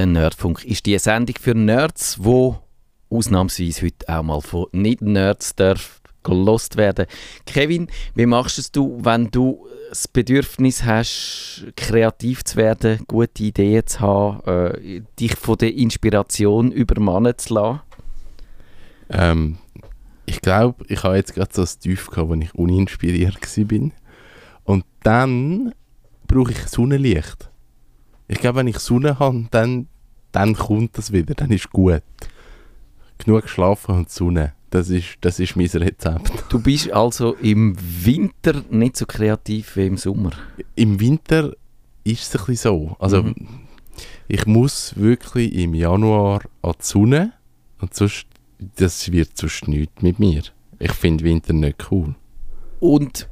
Der Nerdfunk ist die Sendung für Nerds, wo ausnahmsweise heute auch mal von Nicht-Nerds gelost werden. Kevin, wie machst es du, wenn du das Bedürfnis hast, kreativ zu werden, gute Ideen zu haben, äh, dich von der Inspiration übermannen zu lassen? Ähm, ich glaube, ich habe jetzt gerade so ein Tief gehabt, wo ich uninspiriert war. Und dann brauche ich Sonnenlicht. Ich glaube, wenn ich Sonne habe, dann, dann kommt das wieder, dann ist gut. Genug schlafen und Sonne, das ist, das ist mein Rezept. Du bist also im Winter nicht so kreativ wie im Sommer? Im Winter ist es ein bisschen so. Also, mhm. ich muss wirklich im Januar an die Sonne und sonst, das wird sonst nichts mit mir. Ich finde Winter nicht cool. Und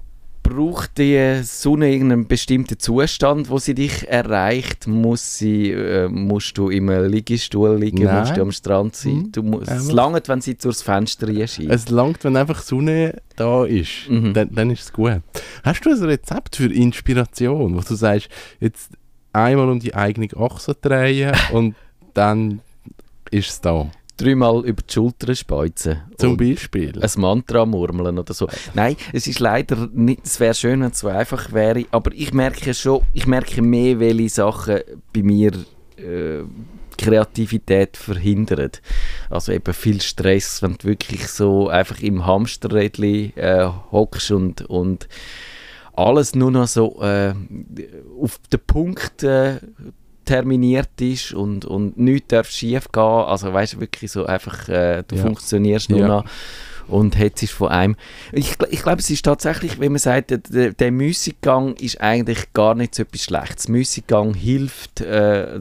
braucht die Sonne irgendeinen bestimmten Zustand, wo sie dich erreicht? Muss sie, äh, musst du im Liegestuhl liegen? Nein. Musst du am Strand sein? Mhm. Du musst, es langt, wenn sie durchs Fenster scheint. Es langt, wenn einfach Sonne da ist. Mhm. Dann, dann ist es gut. Hast du ein Rezept für Inspiration, wo du sagst, jetzt einmal um die eigene Achse drehen und dann ist es da? Dreimal über die Schulter speuzen. Zum Beispiel? Ein Mantra murmeln oder so. Nein, es ist leider nicht, es wäre schön, wenn es so einfach wäre, aber ich merke schon, ich merke mehr, welche Sachen bei mir äh, Kreativität verhindern. Also eben viel Stress, wenn du wirklich so einfach im Hamsterrädchen äh, hockst und, und alles nur noch so äh, auf den Punkt äh, terminiert ist und, und nichts darf schief gehen. Also weißt du, wirklich so einfach, äh, du ja. funktionierst nur ja. noch und hetzt von einem. Ich, ich glaube, es ist tatsächlich, wenn man sagt, der, der Müßiggang ist eigentlich gar nicht so etwas Schlechtes. Müßiggang hilft, äh,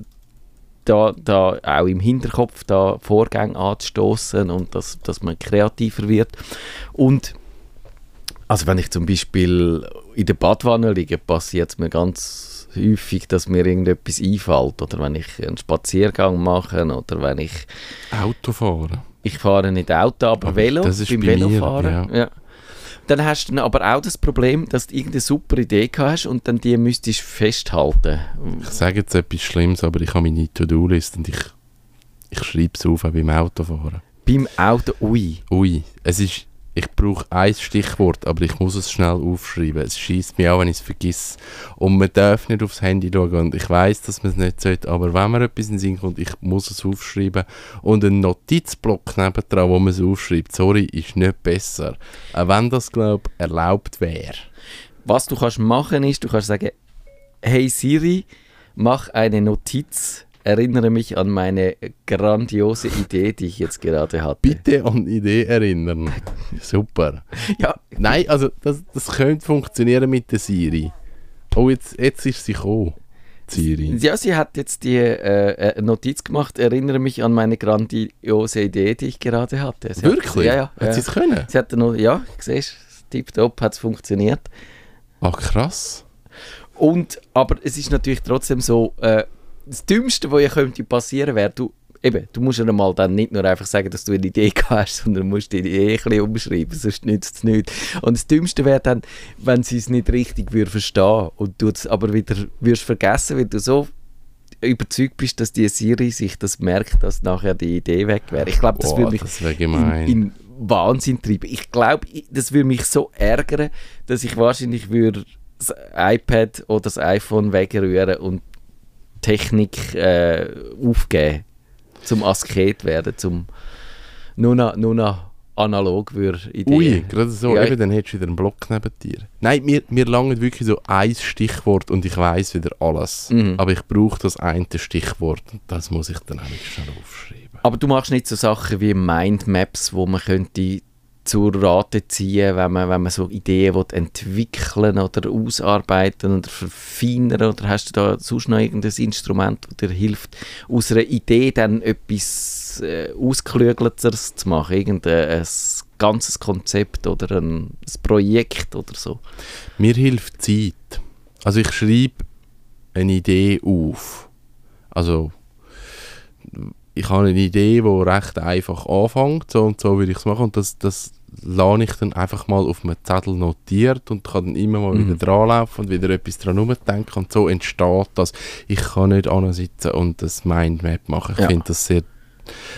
da, da auch im Hinterkopf da Vorgänge anzustoßen und dass, dass man kreativer wird. Und also wenn ich zum Beispiel in der Badwanne liege, passiert es mir ganz häufig, dass mir irgendetwas einfällt. Oder wenn ich einen Spaziergang mache oder wenn ich... Auto fahre. Ich fahre nicht Auto, aber, aber Velo. Das ist beim bei Velofahren. Ja. ja. Dann hast du aber auch das Problem, dass du irgendeine super Idee hast und dann die müsstest festhalten. Ich sage jetzt etwas Schlimmes, aber ich habe meine To-Do-List und ich, ich schreibe es auf beim Autofahren. Beim Auto, ui. Ui. Es ist ich brauche ein Stichwort, aber ich muss es schnell aufschreiben. Es schießt mich auch, wenn ich es vergesse. Und man darf nicht aufs Handy schauen. Und ich weiß, dass man es nicht sollte, aber wenn man etwas in den Sinn kommt, ich muss es aufschreiben. Und ein Notizblock nebendran, wo man es aufschreibt, sorry, ist nicht besser. Auch wenn das, glaube ich, erlaubt wäre. Was du kannst machen ist, du kannst sagen, hey Siri, mach eine Notiz erinnere mich an meine grandiose Idee, die ich jetzt gerade hatte. Bitte an Idee erinnern. Super. Ja. Nein, also das, das könnte funktionieren mit der Siri. Oh, jetzt, jetzt ist sie gekommen. Siri. Ja, sie hat jetzt die äh, äh, Notiz gemacht, erinnere mich an meine grandiose Idee, die ich gerade hatte. Sie Wirklich? Hat, ja, ja. Hat sie es können? Sie hat noch, ja, siehst tipptopp hat es funktioniert. Ach, krass. Und, aber es ist natürlich trotzdem so, äh, das Dümmste, was ja könnte passieren wäre, du, eben, du musst ja mal dann nicht nur einfach sagen, dass du eine Idee hast, sondern musst die Idee ein bisschen umschreiben, sonst nützt es nichts. Und das Dümmste wäre dann, wenn sie es nicht richtig würde verstehen und du es aber wieder würdest vergessen, weil du so überzeugt bist, dass die Siri sich das merkt, dass nachher die Idee weg wäre. Ich glaube, das würde mich das in, in Wahnsinn treiben. Ich glaube, das würde mich so ärgern, dass ich wahrscheinlich würde das iPad oder das iPhone wegrühren und Technik äh, aufgeben, zum Asket werden, zum nur noch, nur noch analog würde Ideen. Ui, gerade so, ja, eben, dann hättest du wieder einen Block neben dir. Nein, mir, mir langt wirklich so ein Stichwort und ich weiß wieder alles. Mhm. Aber ich brauche das eine Stichwort und das muss ich dann eigentlich schnell aufschreiben. Aber du machst nicht so Sachen wie Mindmaps, wo man könnte zur Rate ziehen, wenn man, wenn man so Ideen will entwickeln oder ausarbeiten oder verfeinern? Oder hast du da sonst noch irgendein Instrument, das dir hilft, aus einer Idee dann etwas äh, Ausgeklügelteres zu machen? Irgendein ganzes Konzept oder ein, ein Projekt oder so? Mir hilft Zeit. Also ich schreibe eine Idee auf. Also ich habe eine Idee, die recht einfach anfängt, so und so würde ich es machen und das, das lasse ich dann einfach mal auf einem Zettel notiert und kann dann immer mal Mhm. wieder dranlaufen und wieder etwas dran umdenken und so entsteht das. Ich kann nicht sitzen und das Mindmap machen. Ich Ja. finde das sehr,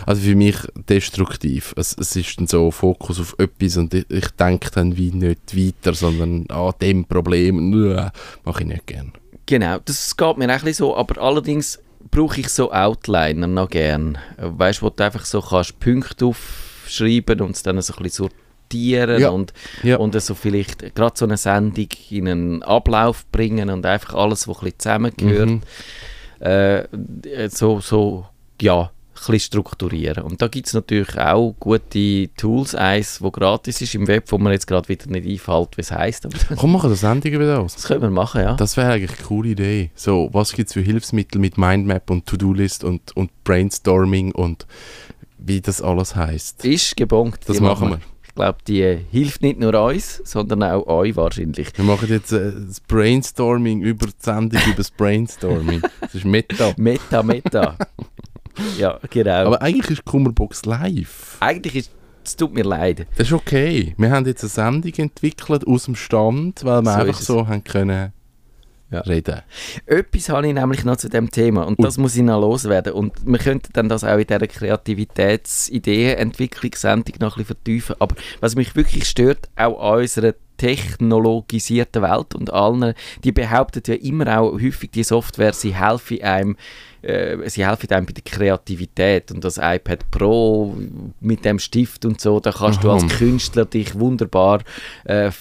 also für mich destruktiv. Es, es ist dann so Fokus auf etwas und ich, ich denke dann wie nicht weiter, sondern an dem Problem, nö, mache ich nicht gern. Genau, das geht mir auch ein bisschen so, aber allerdings brauche ich so Outliner noch gern. Äh, Weißt du, wo du einfach so kannst Punkte aufschreiben und es dann so ein bisschen sortieren Ja. und, Ja. und so vielleicht gerade so eine Sendung in einen Ablauf bringen und einfach alles, was ein bisschen zusammengehört, Mhm. äh, so, so, ja, ein bisschen strukturieren. Und da gibt es natürlich auch gute Tools, eins, wo gratis ist im Web, wo mir jetzt gerade wieder nicht einfällt, wie es heisst, Komm, machen das Sendungen wieder aus. das können wir machen, ja. Das wäre eigentlich eine coole Idee. So, was gibt es für Hilfsmittel mit Mindmap und To-Do-List und, und Brainstorming und wie das alles heißt. Ist gebongt. Das machen wir. Ich glaube, die hilft nicht nur uns, sondern auch euch wahrscheinlich. Wir machen jetzt äh, das Brainstorming über die Sendung über das Brainstorming. Das ist Meta. Meta, Meta. ja, genau. Aber eigentlich ist Kummerbox live. Eigentlich ist es tut mir leid. Das ist okay. Wir haben jetzt eine Sendung entwickelt aus dem Stand, weil wir So einfach so haben können Ja. reden. Etwas habe ich nämlich noch zu dem Thema und Ui. das muss ich noch loswerden. Und wir könnten dann das auch in dieser Kreativitätsideenentwicklungssendung noch ein bisschen vertiefen. Aber was mich wirklich stört, auch an unserer technologisierten Welt und allen, die behaupten ja immer auch häufig, die Software, sie helfe einem äh, sie helfen einem bei der Kreativität und das iPad Pro mit dem Stift und so, da kannst du Aha. als Künstler dich wunderbar äh,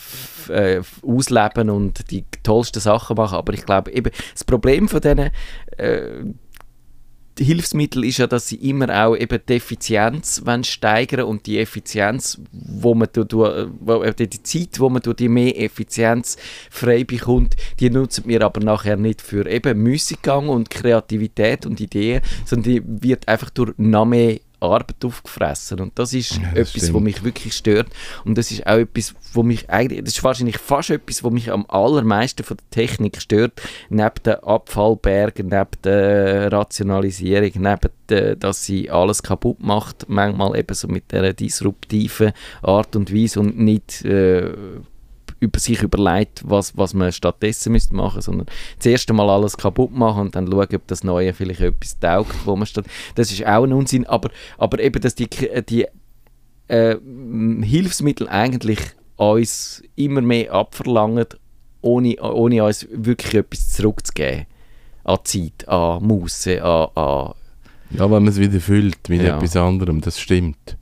äh, ausleben und die tollsten Sachen machen, aber ich glaube eben, das Problem von diesen äh, Hilfsmittel ist ja, dass sie immer auch eben die Effizienz wollen steigern und die Effizienz, wo man du, du, wo, äh, die Zeit, wo man durch die mehr Effizienz frei bekommt, die nutzen wir aber nachher nicht für eben Müßiggang und Kreativität und Ideen, sondern die wird einfach durch noch mehr Arbeit aufgefressen. Und das ist Ja, das etwas, was mich wirklich stört. Und das ist auch etwas, wo mich eigentlich, das ist wahrscheinlich fast etwas, was mich am allermeisten von der Technik stört, neben den Abfallbergen, neben der Rationalisierung, neben der, dass sie alles kaputt macht, manchmal eben so mit der disruptiven Art und Weise und nicht äh, über sich überlegt, was, was man stattdessen müsste machen, sondern zuerst einmal alles kaputt machen und dann schauen, ob das Neue vielleicht etwas taugt, wo man statt. Das ist auch ein Unsinn, aber, aber eben, dass die, die äh, Hilfsmittel eigentlich uns immer mehr abverlangen, ohne, ohne uns wirklich etwas zurückzugeben. An Zeit, an Muße, an, an Ja, wenn man es wieder füllt mit Ja. etwas anderem, das stimmt.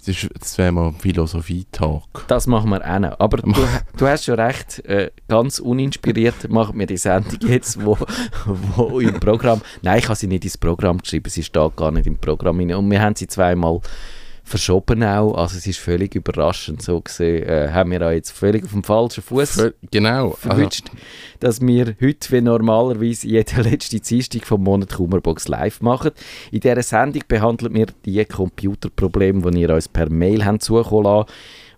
Das, ist- das wäre mal ein Philosophie-Tag. Das machen wir auch noch. Aber du, du hast schon recht, äh, ganz uninspiriert machen wir die Sendung jetzt, wo, wo im Programm... Nein, ich habe sie nicht ins Programm geschrieben, sie steht gar nicht im Programm. Und wir haben sie zweimal verschoben auch, also es ist völlig überraschend so gesehen, äh, haben wir auch jetzt völlig auf dem falschen Fuß Genau. Also, verwünscht, dass wir heute wie normalerweise jeden letzten Dienstag vom Monat Kummerbox live machen. In dieser Sendung behandeln wir die Computerprobleme, die ihr uns per Mail habt zukommen lassen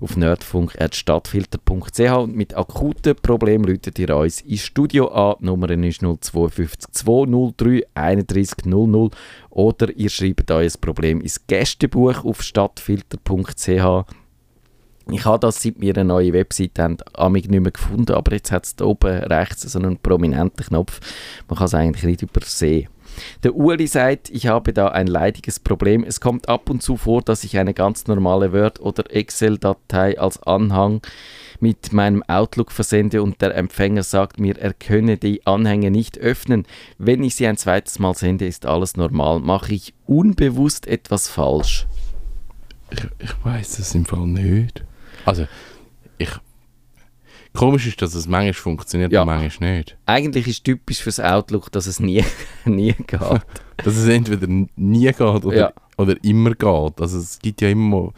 auf nerdfunk.stadtfilter.ch und mit akuten Problemen läutet ihr uns ins Studio an. Die Nummer ist 052 203 31 00 oder ihr schreibt euer Problem ins Gästebuch auf stadtfilter.ch. Ich habe das, seit wir eine neue Webseite haben, amig nicht mehr gefunden, aber jetzt hat es da oben rechts so einen prominenten Knopf. Man kann es eigentlich nicht übersehen. Der Uli sagt, ich habe da ein leidiges Problem. Es kommt ab und zu vor, dass ich eine ganz normale Word- oder Excel-Datei als Anhang mit meinem Outlook versende und der Empfänger sagt mir, er könne die Anhänge nicht öffnen. Wenn ich sie ein zweites Mal sende, ist alles normal. Mache ich unbewusst etwas falsch? ich, ich weiß es im Fall nicht. Also, ich. Komisch ist, dass es manchmal funktioniert Ja. und manchmal nicht. Eigentlich ist typisch fürs Outlook, dass es nie, nie geht. Dass es entweder nie geht oder, Ja. oder immer geht. Also es gibt ja immer,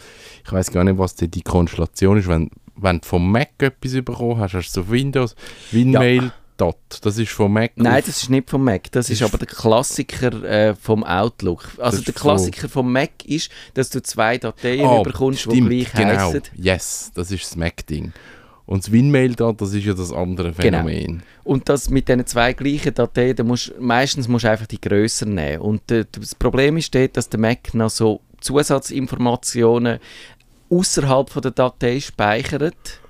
ich weiß gar nicht, was die, die Konstellation ist. Wenn, wenn du vom Mac etwas bekommen hast, hast du so Windows, Winmail, Dot. Das ist vom Mac. Nein, auf- das ist nicht vom Mac. Das ist ist- aber der Klassiker äh, vom Outlook. Also der Klassiker vom Mac ist, dass du zwei Dateien Ah, bekommst, die gleich genau. heissen. Yes, das ist das Mac-Ding. Und das Winmail da, das ist ja das andere Genau. Phänomen. Und das mit diesen zwei gleichen Dateien, da musst, meistens musst du einfach die grösser nehmen. Und äh, das Problem ist dort, dass der Mac noch so Zusatzinformationen außerhalb der Datei speichert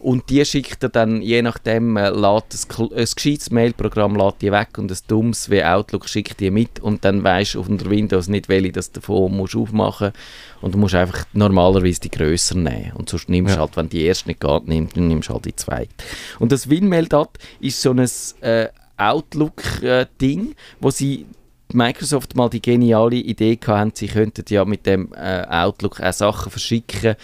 und die schickt er dann, je nachdem, äh, ein, ein gescheites Mailprogramm lädt die weg und ein dummes wie Outlook schickt die mit und dann weisst du unter Windows nicht, welche das davon musst aufmachen und du musst einfach normalerweise die grösser nehmen und sonst nimmst du Ja. halt, wenn die erste nicht geht, nimmst, dann nimmst du halt die zweite. Und das WinMail-Dat ist so ein äh, Outlook-Ding, wo sie Microsoft mal die geniale Idee hatten, sie könnten ja mit dem äh, Outlook auch Sachen verschicken,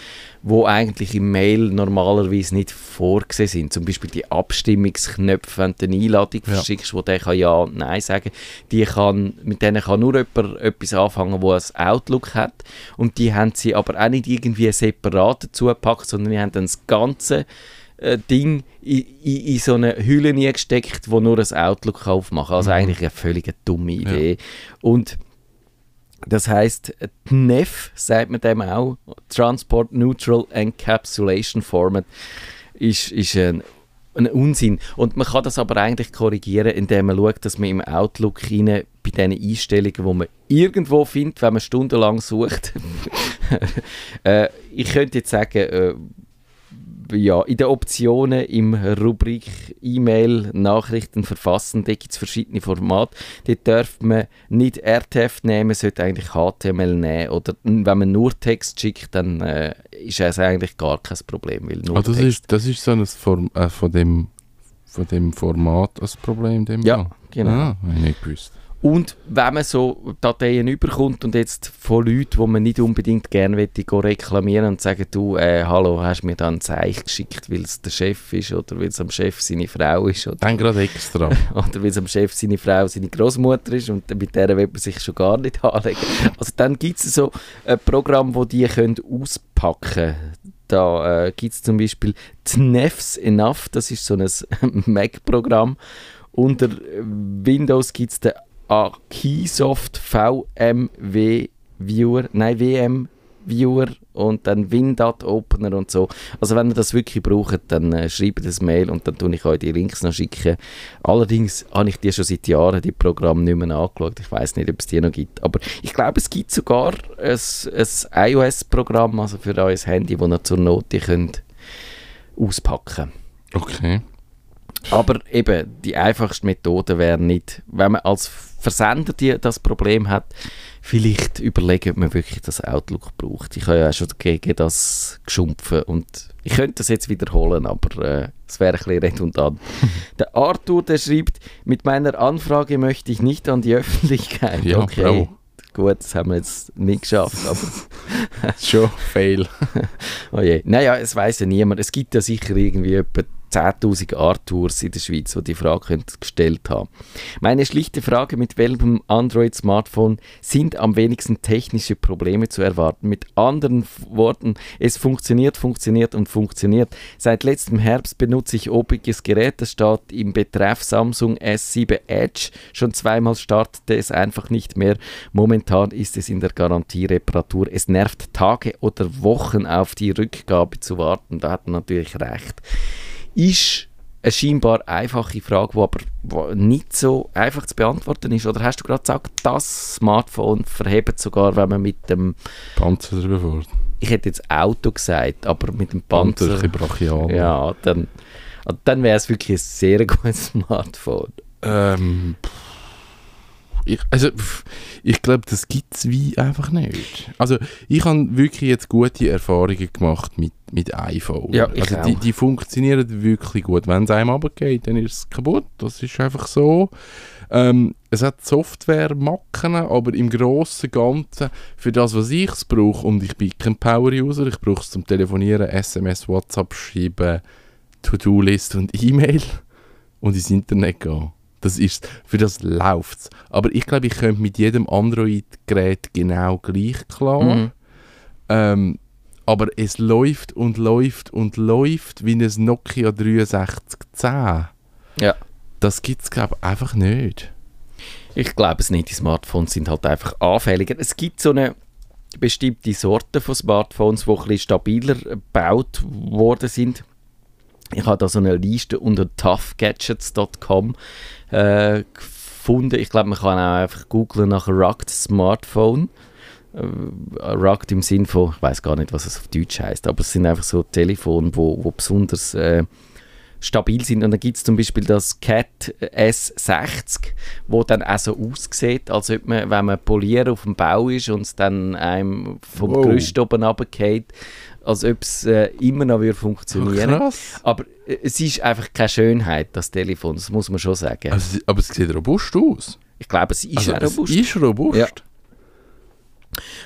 wo eigentlich im Mail normalerweise nicht vorgesehen sind. Zum Beispiel die Abstimmungsknöpfe, wenn du eine Einladung Ja. verschickst, wo der kann ja und nein sagen, die kann, mit denen kann nur jemand etwas anfangen, wo ein Outlook hat. Und die haben sie aber auch nicht irgendwie separat dazu gepackt, sondern die haben dann das ganze äh, Ding in, in, in so eine Hülle gesteckt, wo nur ein Outlook aufmachen kann. Also Mhm. eigentlich eine völlig dumme Idee. Und das heißt, TNEF sagt man dem auch, Transport Neutral Encapsulation Format, ist, ist ein, ein Unsinn. Und man kann das aber eigentlich korrigieren, indem man schaut, dass man im Outlook rein bei diesen Einstellungen, die man irgendwo findet, wenn man stundenlang sucht. äh, ich könnte jetzt sagen, äh, ja, in den Optionen im Rubrik E-Mail, Nachrichten verfassen, da gibt es verschiedene Formate. Dort darf man nicht RTF nehmen, sollte eigentlich HTML nehmen. Oder wenn man nur Text schickt, dann äh, ist es eigentlich gar kein Problem. Weil nur Ah, das, Text. ist, das ist so ein Form, äh, von, dem, von dem Format ein Problem. Dem Ja, Fall. genau. Ah, ich nicht gewusst. Und wenn man so Dateien überkommt und jetzt von Leuten, die man nicht unbedingt gerne möchte, reklamieren und sagen, du, äh, hallo, hast mir da ein Zeichen geschickt, weil es der Chef ist oder weil es am Chef seine Frau ist oder, Dann gerade extra. oder weil es am Chef seine Frau seine Großmutter ist und mit der will man sich schon gar nicht anlegen. Also dann gibt es so ein Programm, wo die können auspacken können. Da äh, gibt es zum Beispiel TNEFs Enough, das ist so ein Mac-Programm. Unter Windows gibt es den Akisoft VMW Viewer, nein WM Viewer und dann Windat Opener und so. Also wenn ihr das wirklich braucht, dann äh, schreibt das Mail und dann tue ich euch die Links noch schicken. Allerdings habe ich die schon seit Jahren, die Programme, nicht mehr angeschaut. Ich weiß nicht, ob es die noch gibt. Aber ich glaube, es gibt sogar ein, ein iOS-Programm, also für euer Handy, das ihr zur Not die könnt auspacken Okay. aber eben, die einfachste Methode wäre nicht, wenn man als Versender die, das Problem hat, vielleicht überlegen, ob man wirklich das Outlook braucht. Ich habe ja auch schon gegen das geschumpfen und ich könnte das jetzt wiederholen, aber äh, es wäre ein bisschen redundant. der Arthur, der schreibt, mit meiner Anfrage möchte ich nicht an die Öffentlichkeit. Ja, okay. bravo. Gut, das haben wir jetzt nicht geschafft, aber Schon fail. Oh je. Naja, es weiß ja niemand. Es gibt ja sicher irgendwie etwa 10.000 Arthurs in der Schweiz, die die Frage gestellt haben. Meine schlichte Frage, mit welchem Android-Smartphone sind am wenigsten technische Probleme zu erwarten? Mit anderen Worten, es funktioniert, funktioniert und funktioniert. Seit letztem Herbst benutze ich obiges Gerät, das steht im Betreff Samsung S7 Edge. Schon zweimal startete es einfach nicht mehr. Momentan ist es in der Garantiereparatur. Es nervt Tage oder Wochen auf die Rückgabe zu warten. Da hat er natürlich recht. Ist eine scheinbar einfache Frage, die aber nicht so einfach zu beantworten ist. Oder hast du gerade gesagt, das Smartphone verhebt sogar, wenn man mit dem, Panzer drüber fährt. ich hätte jetzt Auto gesagt, aber mit dem Panzer, Panzer, ein bisschen brachial. ja, dann, dann wäre es wirklich ein sehr gutes Smartphone. Ähm, pff, ich, also, ich glaube, das gibt es wie einfach nicht. Also, ich habe wirklich jetzt gute Erfahrungen gemacht mit, mit iPhone. Ja, also, die, die funktionieren wirklich gut. Wenn es einem runtergeht, dann ist es kaputt. Das ist einfach so. Ähm, es hat Software-Macken, aber im Großen und Ganzen, für das, was ich es brauche, und ich bin kein Power-User, ich brauche es zum Telefonieren, SMS, WhatsApp schreiben, To-Do-List und E-Mail und ins Internet gehen. Das ist, für das läuft es. Aber ich glaube, ich könnte mit jedem Android-Gerät genau gleich klar. Mhm. Ähm, aber es läuft und läuft und läuft wie ein Nokia 6310. Ja. Das gibt es, glaube ich, einfach nicht. Ich glaube es nicht, die Smartphones sind halt einfach anfälliger. Es gibt so eine bestimmte Sorte von Smartphones, die ein bisschen stabiler gebaut worden sind. Ich habe da so eine Liste unter toughgadgets.com äh, gefunden. Ich glaube, man kann auch einfach googlen nach Rugged Smartphone. äh, rugged im Sinn von, ich weiß gar nicht, was es auf Deutsch heißt, aber es sind einfach so Telefone, wo, wo besonders äh, stabil sind. Und dann gibt es zum Beispiel das Cat S60, wo dann auch so aussieht, als ob man, wenn man poliert auf dem Bau ist und es dann einem vom Wow. Gerüst oben runtergeht, als ob es äh, immer noch würde funktionieren krass. Aber äh, es ist einfach keine Schönheit, das Telefon, das muss man schon sagen. Also, aber es sieht robust aus. ich glaube, es ist also, robust. Es ist robust. Ja.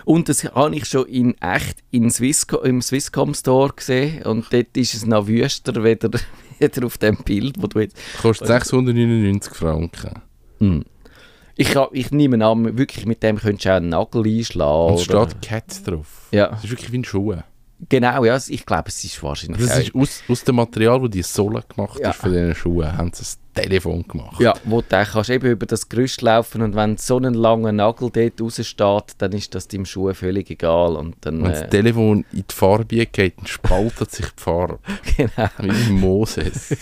Und das habe ich schon in echt in Swisscom, im Swisscom Store gesehen und dort ist es noch wüster wieder, wieder auf dem Bild, wo du jetzt... Kostet 699 Franken. Hm. Ich, ich nehme an, wirklich mit dem könntest du auch einen Nagel einschlagen. Und es steht Cat drauf. Ja, Es ist wirklich wie ein Schuh. Genau, ja, ich glaube, es ist wahrscheinlich... Das ist aus, aus dem Material, wo die Sohle gemacht Ja. ist für diese Schuhe, haben sie ein Telefon gemacht. Ja, wo du kannst eben über das Gerüst laufen und wenn so ein langer Nagel dort raussteht, dann ist das deinem Schuh völlig egal. Und dann, Wenn das äh, Telefon in die Farbe geht, dann spaltet sich die Farbe. genau, Wie Moses.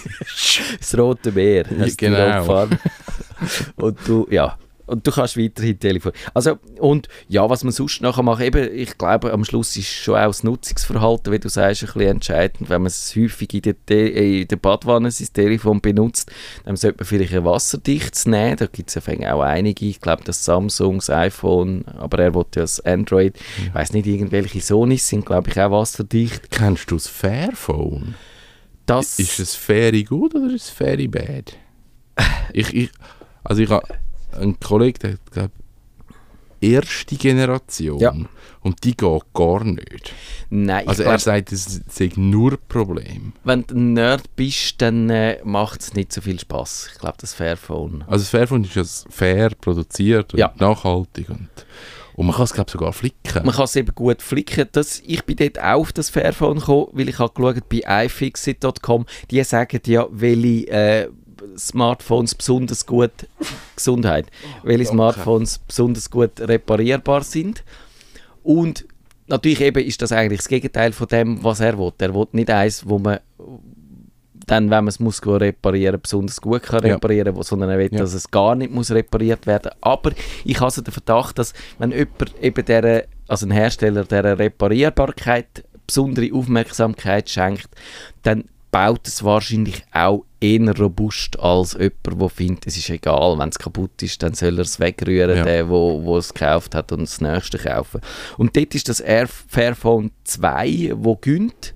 das rote Meer. die genau. Und du, ja, und du kannst weiterhin telefonieren. Also, und ja, was man sonst nachher machen, eben, ich glaube, am Schluss ist schon auch das Nutzungsverhalten, wie du sagst, ein bisschen entscheidend. Wenn man es häufig in der, Te in der Badwanne, sein Telefon benutzt, dann sollte man vielleicht ein wasserdichtes nehmen. Da gibt es ja auch einige. Ich glaube, das Samsung, das iPhone, aber er wollte ja das Android. Ich weiß nicht, irgendwelche Sonys sind, glaube ich, auch wasserdicht. Kennst du das Fairphone? Das Ist es Fairy gut oder ist es Fairy bad? Ich, ich, also ich habe einen Kollegen, der hat, glaub, erste Generation Ja. und die geht gar nicht. Nein, Also glaub, er sagt, es sei nur ein Problem. wenn du ein Nerd bist, dann äh, macht es nicht so viel Spaß. Ich glaube, das Fairphone. Also das Fairphone ist ja fair produziert und Ja. nachhaltig und, und man kann es glaube sogar flicken. Man kann es eben gut flicken. Das, ich bin dort auch auf das Fairphone gekommen, weil ich habe geschaut bei iFixit.com. Die sagen ja, welche äh, Smartphones besonders gut Gesundheit, welche danke. Smartphones besonders gut reparierbar sind. Und natürlich eben ist das eigentlich das Gegenteil von dem, was er will. Er will nicht eins, wo man dann, wenn man es muss reparieren, besonders gut kann Ja. reparieren, wo- sondern er will, Ja. dass es gar nicht muss repariert werden. Aber ich habe so den Verdacht, dass wenn jemand eben der, also ein Hersteller der Reparierbarkeit besondere Aufmerksamkeit schenkt, dann baut es wahrscheinlich auch eher robust als jemand, der findet, es ist egal, wenn es kaputt ist, dann soll er es wegrühren, Ja. der, wo, wo es gekauft hat und das nächste kaufen. Und dort ist das Air Fairphone 2, wo gönnt.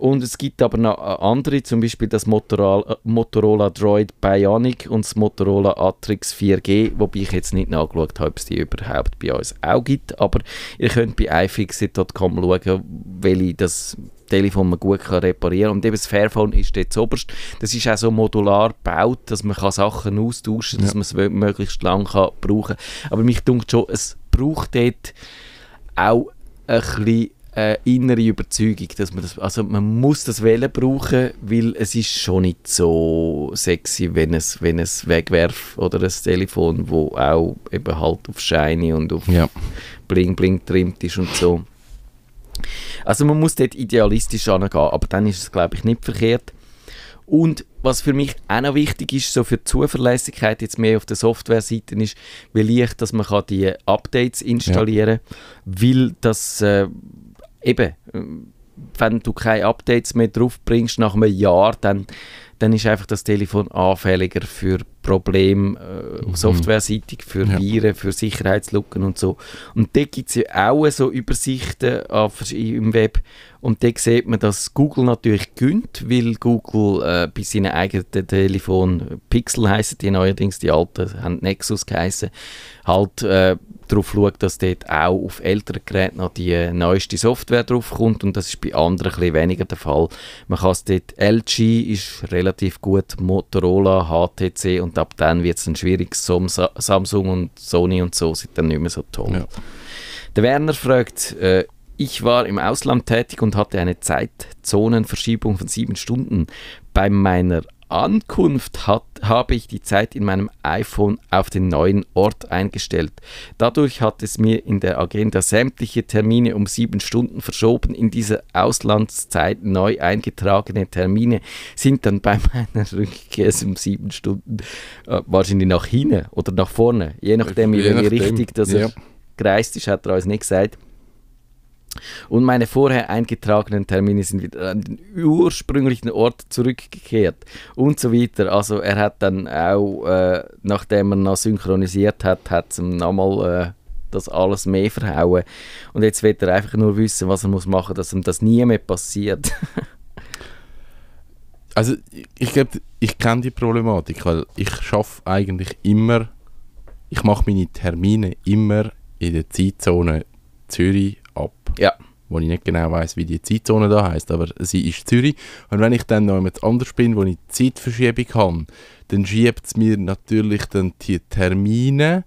Und es gibt aber noch äh, andere, zum Beispiel das Motorola, äh, Motorola Droid Bionic und das Motorola Atrix 4G, wobei ich jetzt nicht nachgeschaut habe, ob es die überhaupt bei uns auch gibt. Aber ihr könnt bei iFixit.com schauen, welche das Telefon man gut kann reparieren kann. Und eben das Fairphone ist dort oberst. Das ist auch so modular gebaut, dass man kann Sachen austauschen kann, dass Ja. man es mö- möglichst lang kann brauchen kann. Aber mich denkt schon, es braucht dort auch ein bisschen äh, innere Überzeugung, dass man das, also man muss das Wählen brauchen, weil es ist schon nicht so sexy, wenn es, wenn es wegwerf oder ein Telefon, wo auch eben halt auf Shiny und auf Ja. Bling Bling trimmt ist und so. Also man muss dort idealistisch angehen, aber dann ist es glaube ich nicht verkehrt. Und was für mich auch noch wichtig ist, so für die Zuverlässigkeit jetzt mehr auf der Software-Seite ist, wie leicht, dass man kann die Updates installieren kann, weil das äh, eben, wenn du keine Updates mehr drauf bringst nach einem Jahr, dann, dann ist einfach das Telefon anfälliger für Probleme äh, softwareseitig, für Ja. Viren, für Sicherheitslücken und so. Und da gibt es ja auch so Übersichten auf, im Web und da sieht man, dass Google natürlich gönnt, weil Google äh, bei seinen eigenen Telefon Pixel heißen die neuerdings, die alten haben Nexus geheißen, halt äh, darauf schaut, dass dort auch auf älteren Geräten noch die neueste Software drauf kommt und das ist bei anderen ein bisschen weniger der Fall. Man kann es dort, LG ist relativ gut, Motorola, HTC und ab dann wird es dann schwierig, Samsung und Sony und so sind dann nicht mehr so toll. Ja. Der Werner fragt, äh, ich war im Ausland tätig und hatte eine Zeitzonenverschiebung von sieben Stunden. Bei meiner Ankunft hat, habe ich die Zeit in meinem iPhone auf den neuen Ort eingestellt. Dadurch hat es mir in der Agenda sämtliche Termine um sieben Stunden verschoben. In dieser Auslandszeit neu eingetragene Termine sind dann bei meiner Rückkehr um sieben Stunden äh, wahrscheinlich nach hinten oder nach vorne, je nachdem, nachdem, Richtung das ja. er gereist ist, hat er uns nicht gesagt. Und meine vorher eingetragenen Termine sind wieder an den ursprünglichen Ort zurückgekehrt und so weiter. Also er hat dann auch, äh, nachdem er noch synchronisiert hat, hat es ihm nochmal äh, das alles mehr verhauen. Und jetzt wird er einfach nur wissen, was er muss machen, dass ihm das nie mehr passiert. Also ich, glaube, ich kenne die Problematik, weil ich schaffe eigentlich immer, ich mache meine Termine immer in der Zeitzone Zürich ab. Ja. Wo ich nicht genau weiß, wie die Zeitzone da heißt, aber sie ist Zürich. Und wenn ich dann noch jemand anders bin, wo ich Zeitverschiebung habe, dann schiebt es mir natürlich dann die Termine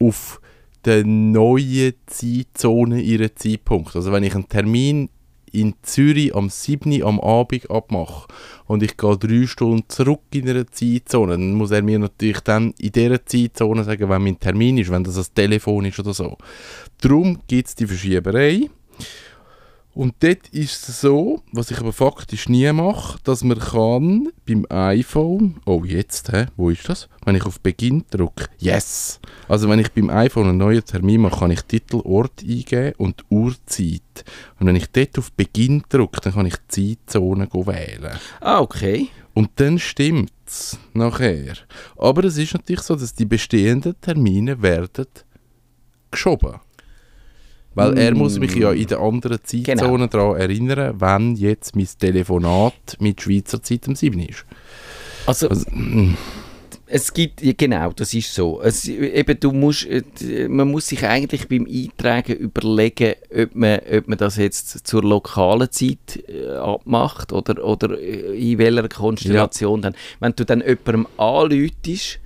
auf der neuen Zeitzone ihren Zeitpunkt. Also wenn ich einen Termin in Zürich am 7. am Abend abmache und ich gehe drei Stunden zurück in einer Zeitzone, dann muss er mir natürlich dann in dieser Zeitzone sagen, wenn mein Termin ist, wenn das ein Telefon ist oder so. Darum gibt es die Verschieberei. Und dort ist es so, was ich aber faktisch nie mache, dass man kann beim iPhone, oh jetzt, hä, wo ist das? Wenn ich auf Beginn drücke, yes! Also wenn ich beim iPhone einen neuen Termin mache, kann ich Titel, Ort eingeben und Uhrzeit. Und wenn ich dort auf Beginn drücke, dann kann ich die Zeitzone wählen. Ah, okay. Und dann stimmt es nachher. Aber es ist natürlich so, dass die bestehenden Termine werden geschoben. Weil er muss mich ja in der anderen Zeitzone daran erinnern, wenn jetzt mein Telefonat mit Schweizer Zeit am 7 ist. Also, Also, mm, es gibt, ja, genau, das ist so. Es, eben, du musst, äh, man muss sich eigentlich beim Eintragen überlegen, ob man, ob man das jetzt zur lokalen Zeit äh, abmacht oder, oder äh, in welcher Konstellation dann. Wenn du dann jemandem anläutest,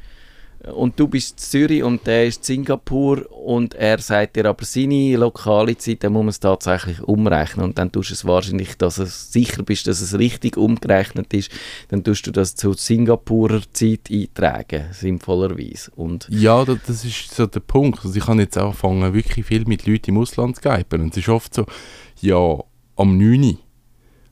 und du bist in Zürich und der ist in Singapur und er sagt dir aber seine lokale Zeit, dann muss man es tatsächlich umrechnen und dann tust du es wahrscheinlich, dass du sicher bist, dass es richtig umgerechnet ist, dann tust du das zur Singapurer Zeit eintragen, sinnvollerweise. Und ja, da- das ist so der Punkt. Also ich habe jetzt angefangen, wirklich viel mit Leuten im Ausland zu skypen. Und es ist oft so, ja, am 9 Uhr.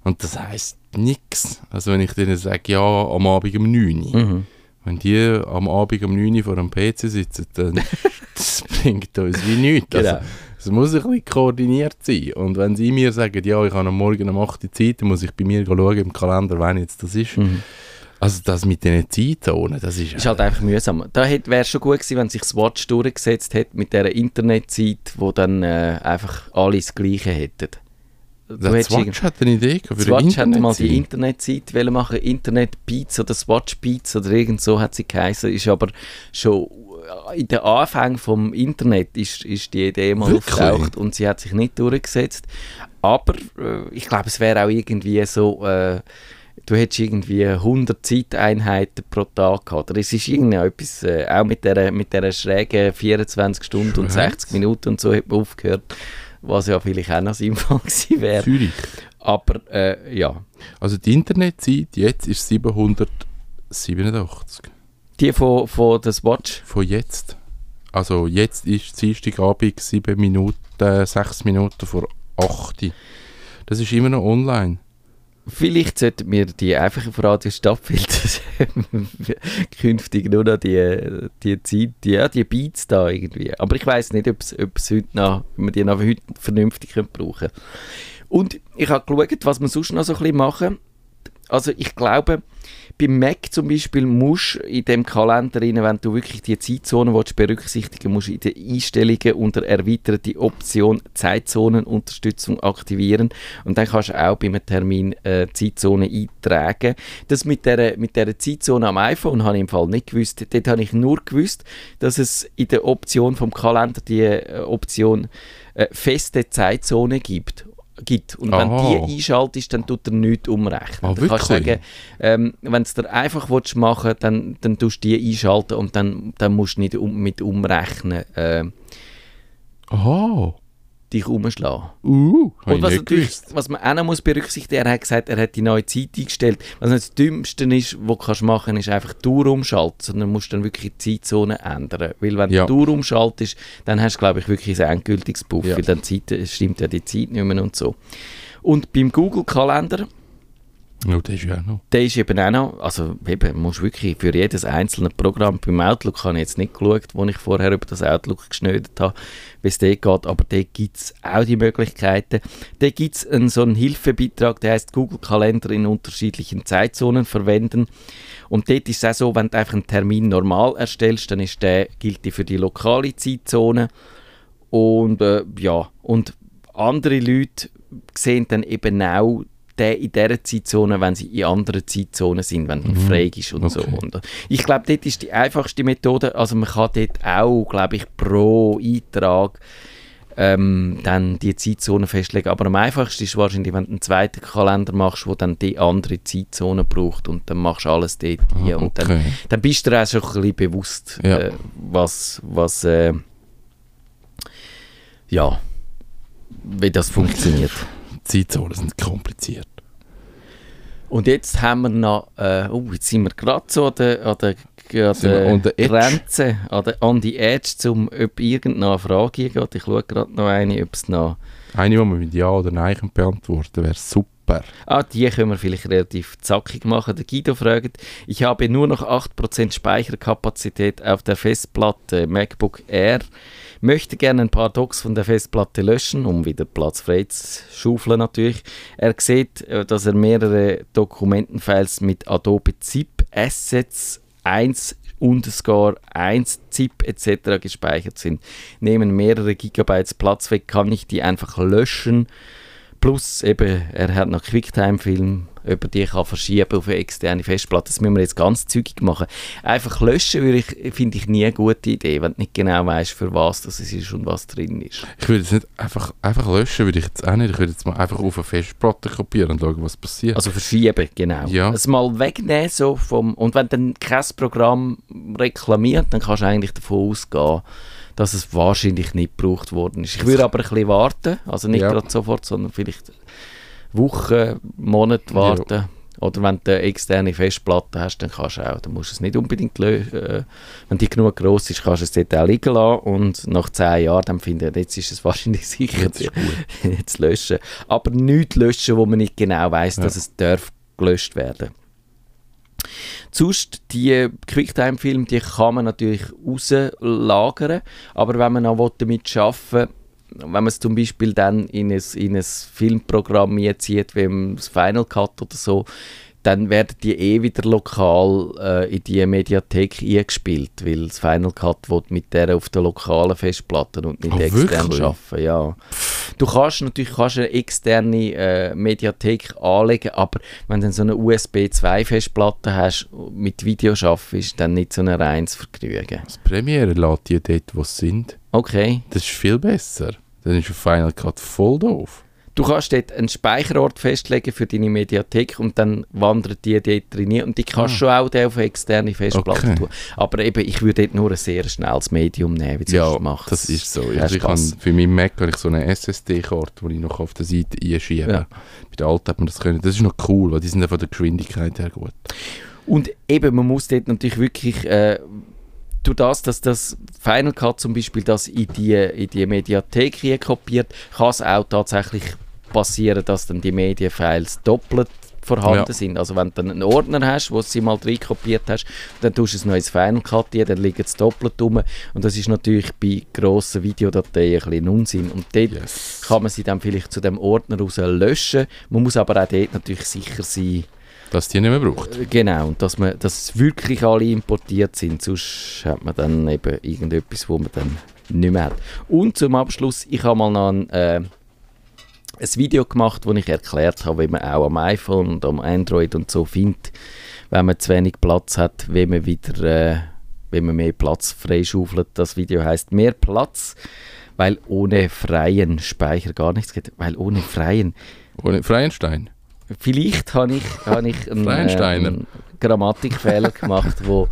Und das heisst nichts. Also wenn ich denen sage, ja, am Abend um 9 Uhr. mhm. Wenn die am Abend um 9 Uhr vor dem PC sitzen, dann das bringt uns wie nichts. Genau. Also, es muss ein bisschen koordiniert sein. Und wenn sie mir sagen, ja, ich habe am Morgen um 8 Uhr Zeit, dann muss ich bei mir schauen im Kalender, wann jetzt das ist. Mhm. Also das mit diesen Zeitzonen, das ist... Ist halt einfach mühsam. Da wäre es schon gut gewesen, wenn sich das Watch durchgesetzt hätte mit dieser Internetzeit, wo dann äh, einfach alle das Gleiche hätten. Hättest Swatch hat eine Idee gehabt für Swatch hat mal die wollen machen, Internet Beats oder Swatch Beats oder irgend so hat sie geheißen, ist aber schon in den Anfängen vom Internet ist, ist die Idee mal Wirklich? aufgetaucht und sie hat sich nicht durchgesetzt. Aber äh, ich glaube, es wäre auch irgendwie so, äh, du hättest irgendwie 100 Zeiteinheiten pro Tag gehabt. Oder es ist irgendwie etwas, äh, auch mit der, mit der schrägen 24 Stunden und Schräg? 60 Minuten und so hat man aufgehört, was ja vielleicht auch noch sinnvoll gewesen wäre. Zürich. Aber äh, ja, Also die Internetzeit jetzt ist 787. die von, von der Swatch. Von jetzt. Also jetzt ist Dienstagabend 7 Minuten, 6 Minuten vor 8. Das ist immer noch online. Vielleicht sollten wir die einfach auf Radio Stadtfilter künftig nur noch die, die Zeit, die, ja, die Beats da irgendwie. Aber ich weiß nicht, ob es heute noch, ob wir die noch heute vernünftig können brauchen Und ich habe geschaut, was wir sonst noch so ein bisschen machen. Also ich glaube, beim Mac zum Beispiel musst du in dem Kalender, rein, wenn du wirklich die Zeitzone willst, berücksichtigen musst, in den Einstellungen unter erweiterte Option Zeitzonenunterstützung aktivieren und dann kannst du auch bei einem Termin äh, Zeitzone eintragen. Das mit der, mit der Zeitzone am iPhone habe ich im Fall nicht gewusst. Dort habe ich nur gewusst, dass es in der Option vom Kalender die äh, Option äh, feste Zeitzone gibt gibt. Und wenn Aha. die einschaltest, dann tut er nichts umrechnen. Ah, Dann kannst du sagen, ähm, wenn du es dir einfach willst machen dann, dann tust du die einschalten und dann, dann musst du nicht um, mit umrechnen äh, Aha. Dich umschlagen. Uh, Und was, natürlich, gewusst. was man auch noch muss berücksichtigen, er hat gesagt, er hat die neue Zeit eingestellt. Was nicht das Dümmste ist, was du kannst machen ist einfach die Tour umschalten, sondern musst dann wirklich die Zeitzone ändern. Weil wenn Ja. du die Tour umschaltest, dann hast du, glaube ich, wirklich ein endgültiges Buff, Ja. weil dann Zeit, es stimmt ja die Zeit nicht mehr und so. Und beim Google-Kalender Oh, das ist ja auch noch. Der ist eben auch noch, also eben, musst wirklich für jedes einzelne Programm beim Outlook, habe ich jetzt nicht geschaut, wo ich vorher über das Outlook geschnödert habe, wie es dort geht, aber dort gibt es auch die Möglichkeiten. Dort gibt es so einen Hilfebeitrag, der heißt Google Kalender in unterschiedlichen Zeitzonen verwenden. Und dort ist es auch so, wenn du einfach einen Termin normal erstellst, dann ist der, gilt die für die lokale Zeitzone. Und äh, ja, und andere Leute sehen dann eben auch den in dieser Zeitzone, wenn sie in anderen Zeitzonen sind, wenn mhm. frei ist und okay. so. Und ich glaube, dort ist die einfachste Methode, also man kann dort auch, glaube ich, pro Eintrag ähm, dann die Zeitzone festlegen. Aber am einfachsten ist wahrscheinlich, wenn du einen zweiten Kalender machst, wo dann die andere Zeitzone braucht und dann machst du alles dort hier. Ah, okay. Und dann, dann bist du dir auch schon ein bisschen bewusst, ja. äh, was, was äh, ja, wie das funktioniert. Zeitzonen sind kompliziert. Und jetzt haben wir noch, äh, oh, jetzt sind wir gerade so an der, an der, an der Grenze, an, der, an die Edge, um ob irgendeine Frage geht. Ich schaue gerade noch eine, ob es noch... Eine, die man mit Ja oder Nein beantworten wäre super. Ah, die können wir vielleicht relativ zackig machen. Der Guido fragt, ich habe nur noch 8% Speicherkapazität auf der Festplatte MacBook Air möchte gerne ein paar Docs von der Festplatte löschen, um wieder Platz frei zu schaufeln natürlich. Er sieht, äh, dass er mehrere Dokumentenfiles mit Adobe ZIP Assets 1 underscore 1 ZIP etc. gespeichert sind. Nehmen mehrere Gigabytes Platz weg, kann ich die einfach löschen. Plus eben, er hat noch Quicktime-Film über die kann verschieben auf eine externe Festplatte. Das müssen wir jetzt ganz zügig machen. Einfach löschen ich, finde ich nie eine gute Idee, wenn du nicht genau weißt, für was das ist und was drin ist. Ich würde es nicht einfach, einfach löschen, würde ich jetzt auch nicht. Ich würde jetzt mal einfach auf eine Festplatte kopieren und schauen, was passiert. Also verschieben, genau. Ja. Es mal wegnehmen so vom, und wenn dann kein Programm reklamiert, dann kannst du eigentlich davon ausgehen, dass es wahrscheinlich nicht gebraucht worden ist. Ich würde aber ein bisschen warten, also nicht ja. gerade sofort, sondern vielleicht Wochen, Monate warten. Ja. Oder wenn du eine externe Festplatte hast, dann kannst du auch, dann musst du es nicht unbedingt lösen. Äh, wenn die genug groß ist, kannst du es dort auch liegen lassen und nach zehn Jahren dann finden, jetzt ist es wahrscheinlich sicher, jetzt, jetzt löschen. Aber nicht löschen, wo man nicht genau weiß, ja. dass es darf gelöscht werden. Sonst, die Quicktime-Filme, die kann man natürlich rauslagern, aber wenn man auch damit arbeiten wenn man es zum Beispiel dann in ein, in ein Filmprogramm zieht, wie das Final Cut oder so, dann werden die eh wieder lokal äh, in die Mediathek eingespielt, weil das Final Cut wird mit der auf der lokalen Festplatte und nicht oh, extern arbeiten. Ja. Du kannst natürlich kannst eine externe äh, Mediathek anlegen, aber wenn du so eine USB 2 Festplatte hast mit Video schaffen, ist dann nicht so ein reines Vergnügen. Das Premiere lädt die dort, wo sie sind. Okay. Das ist viel besser. Dann ist Final Cut voll doof. Du kannst dort einen Speicherort festlegen für deine Mediathek und dann wandert die dort drin und die kannst du ah. schon auch auf externe Festplatte okay. tun. Aber eben, ich würde dort nur ein sehr schnelles Medium nehmen, wie du ja, machst. das ist so. Also ich kann, für meinen Mac habe ich so eine SSD-Karte, die ich noch auf der Seite einschiebe. Ja. Bei der alten hat man das können. Das ist noch cool, weil die sind von der Geschwindigkeit her gut. Und eben, man muss dort natürlich wirklich... Äh, durch das, dass das Final Cut zum Beispiel das in die, in die Mediathek kopiert, kann es auch tatsächlich passieren, dass dann die Medienfiles doppelt vorhanden ja. sind. Also wenn du dann einen Ordner hast, wo du sie mal drin kopiert hast, dann tust du es noch ins Final Cut hier, dann liegt es doppelt rum und das ist natürlich bei grossen Videodateien ein bisschen Unsinn und dort yes. kann man sie dann vielleicht zu dem Ordner raus löschen. Man muss aber auch dort natürlich sicher sein, dass die nicht mehr braucht. Äh, genau, und dass, man, dass wirklich alle importiert sind, sonst hat man dann eben irgendetwas, wo man dann nicht mehr hat. Und zum Abschluss, ich habe mal noch ein, äh, ein Video gemacht, wo ich erklärt habe, wie man auch am iPhone und am Android und so findet, wenn man zu wenig Platz hat, wie man wieder, äh, wie man mehr Platz freischaufelt. Das Video heißt mehr Platz, weil ohne freien Speicher gar nichts geht, weil ohne freien ohne Freienstein. Vielleicht habe ich, hab ich einen, ähm, Grammatikfehler gemacht, wo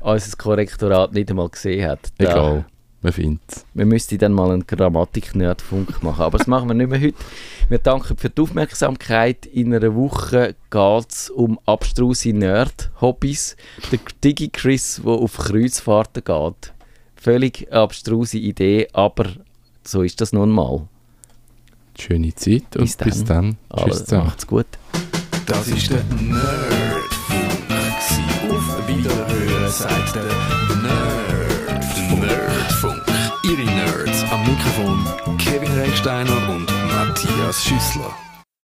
unser Korrektorat nicht einmal gesehen hat. Da, Egal, man findet es. Wir müssten dann mal einen Grammatik-Nerdfunk machen, aber das machen wir nicht mehr heute. Wir danken für die Aufmerksamkeit. In einer Woche geht es um abstruse Nerd-Hobbys. Der Digi-Chris, der auf Kreuzfahrten geht. Völlig abstruse Idee, aber so ist das nun mal. Schöne Zeit und bis dann. Bis dann. Tschüss zusammen. Macht's gut. Das ist der Nerdfunk. Auf Wiederhören sagt der Nerdfunk. Nerdfunk. Ihre Nerds am Mikrofon Kevin Recksteiner und Matthias Schüssler.